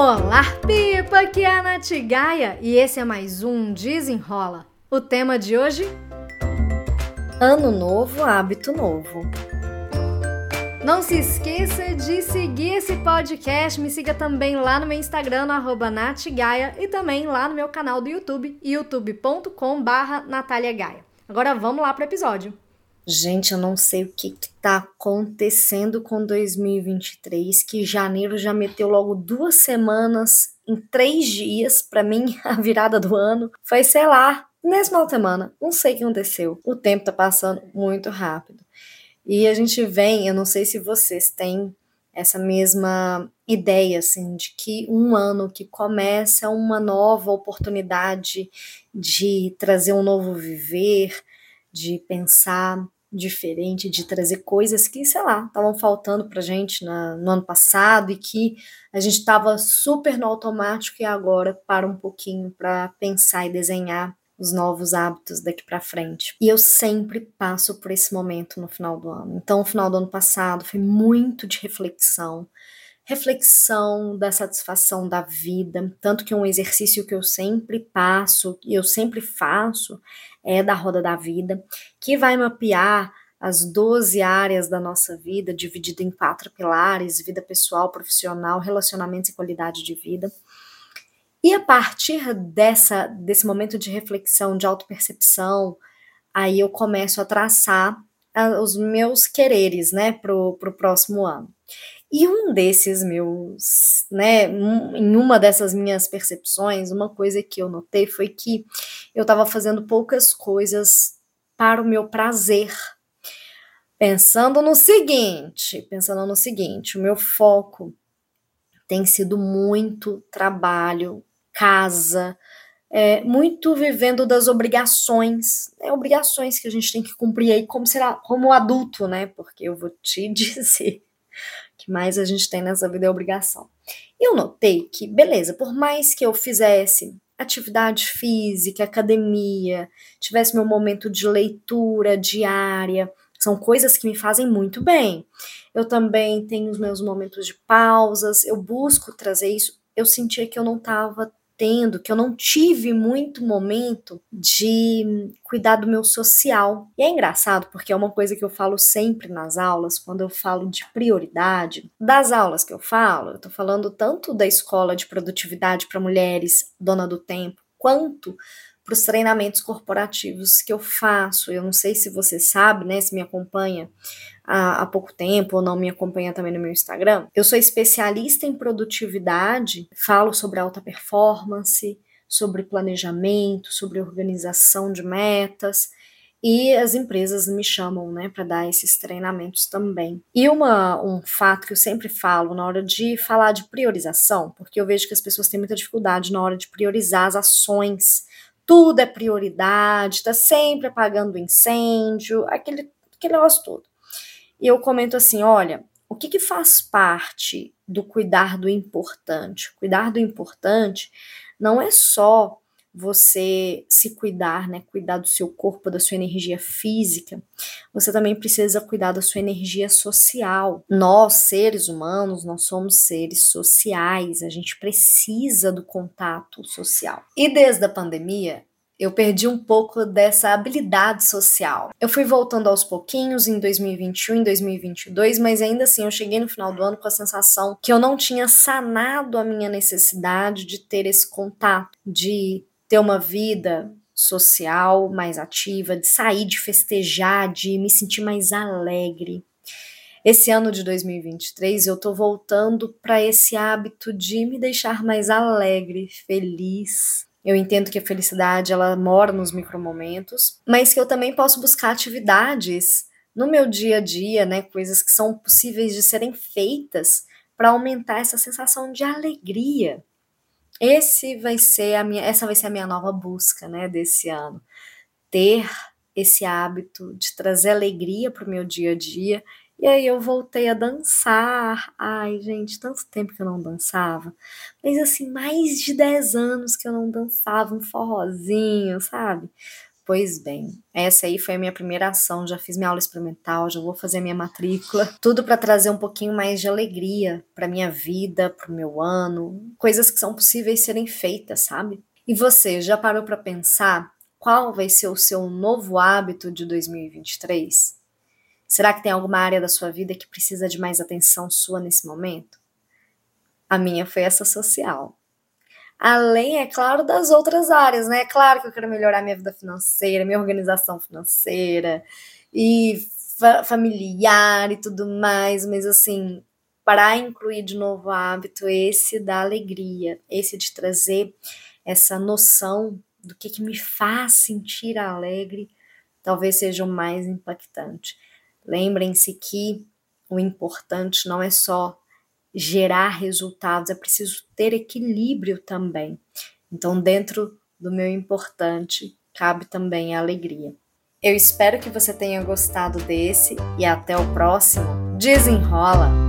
Olá, Pipa! Aqui é a Nath Gaia e esse é mais um Desenrola. O tema de hoje? Ano novo, hábito novo. Não se esqueça de seguir esse podcast. Me siga também lá no meu Instagram, no arroba natgaia, e também lá no meu canal do YouTube, youtube.com barra Agora vamos lá para o episódio. Gente, eu não sei o que, está acontecendo com 2023, que janeiro já meteu logo duas semanas em três dias. Para mim, a virada do ano foi, sei lá, nesse final de semana. Não sei o que aconteceu. O tempo tá passando muito rápido. E a gente vem, eu não sei se vocês têm essa mesma ideia, assim, de que um ano que começa uma nova oportunidade de trazer um novo viver, de pensar diferente, de trazer coisas que, sei lá, estavam faltando pra gente na, no ano passado e que a gente estava super no automático e agora para um pouquinho para pensar e desenhar os novos hábitos daqui para frente. E eu sempre passo por esse momento no final do ano. Então, o final do ano passado foi muito de reflexão, reflexão da satisfação da vida, tanto que um exercício que eu sempre passo e eu sempre faço é da roda da vida, que vai mapear as 12 áreas da nossa vida, dividida em quatro pilares: vida pessoal, profissional, relacionamentos e qualidade de vida. E a partir dessa desse momento de reflexão, de autopercepção, aí eu começo a traçar os meus quereres, né, pro, pro próximo ano. E um desses meus, né, em uma dessas minhas percepções, uma coisa que eu notei foi que eu estava fazendo poucas coisas para o meu prazer. Pensando no seguinte, pensando no seguinte, o meu foco tem sido muito trabalho, casa, é, muito vivendo das obrigações, né, obrigações que a gente tem que cumprir aí como será como adulto, né? Porque eu vou te dizer mais a gente tem nessa vida é obrigação. Eu notei que, beleza, por mais que eu fizesse atividade física, academia, tivesse meu momento de leitura diária, são coisas que me fazem muito bem. Eu também tenho os meus momentos de pausas, eu busco trazer isso. Eu sentia que eu não estava tendo, que eu não tive muito momento de cuidar do meu social. E é engraçado porque é uma coisa que eu falo sempre nas aulas, quando eu falo de prioridade. Das aulas que eu falo, eu tô falando tanto da escola de produtividade para mulheres, dona do tempo, quanto para os treinamentos corporativos que eu faço. Eu não sei se você sabe, né, se me acompanha há, há pouco tempo ou não me acompanha também no meu Instagram. Eu sou especialista em produtividade, falo sobre alta performance, sobre planejamento, sobre organização de metas. E as empresas me chamam, né, para dar esses treinamentos também. E uma, um fato que eu sempre falo na hora de falar de priorização, porque eu vejo que as pessoas têm muita dificuldade na hora de priorizar as ações tudo é prioridade, tá sempre apagando incêndio, aquele, aquele negócio todo. E eu comento assim: olha, o que, que faz parte do cuidar do importante? Cuidar do importante não é só você se cuidar, né? Cuidar do seu corpo, da sua energia física, você também precisa cuidar da sua energia social. Nós, seres humanos, nós somos seres sociais, a gente precisa do contato social. E desde a pandemia, eu perdi um pouco dessa habilidade social. Eu fui voltando aos pouquinhos em 2021, em 2022, mas ainda assim eu cheguei no final do ano com a sensação que eu não tinha sanado a minha necessidade de ter esse contato, de ter uma vida social mais ativa, de sair, de festejar, de me sentir mais alegre. Esse ano de 2023 eu tô voltando para esse hábito de me deixar mais alegre, feliz, eu entendo que a felicidade ela mora nos micromomentos, mas que eu também posso buscar atividades no meu dia a dia, né, coisas que são possíveis de serem feitas para aumentar essa sensação de alegria. Esse vai ser a minha, essa vai ser a minha nova busca, né, desse ano. Ter esse hábito de trazer alegria para o meu dia a dia e aí eu voltei a dançar. Ai, gente, tanto tempo que eu não dançava. Mas assim, mais de 10 anos que eu não dançava um forrozinho, sabe? Pois bem, essa aí foi a minha primeira ação. Já fiz minha aula experimental, já vou fazer minha matrícula. Tudo para trazer um pouquinho mais de alegria para minha vida, para o meu ano. Coisas que são possíveis serem feitas, sabe? E você já parou para pensar qual vai ser o seu novo hábito de 2023? Será que tem alguma área da sua vida que precisa de mais atenção sua nesse momento? A minha foi essa social. Além, é claro, das outras áreas, né? É claro que eu quero melhorar minha vida financeira, minha organização financeira e fa familiar e tudo mais, mas assim, para incluir de novo o hábito, esse da alegria, esse de trazer essa noção do que, que me faz sentir alegre, talvez seja o mais impactante. Lembrem-se que o importante não é só gerar resultados, é preciso ter equilíbrio também. Então, dentro do meu importante, cabe também a alegria. Eu espero que você tenha gostado desse e até o próximo. Desenrola!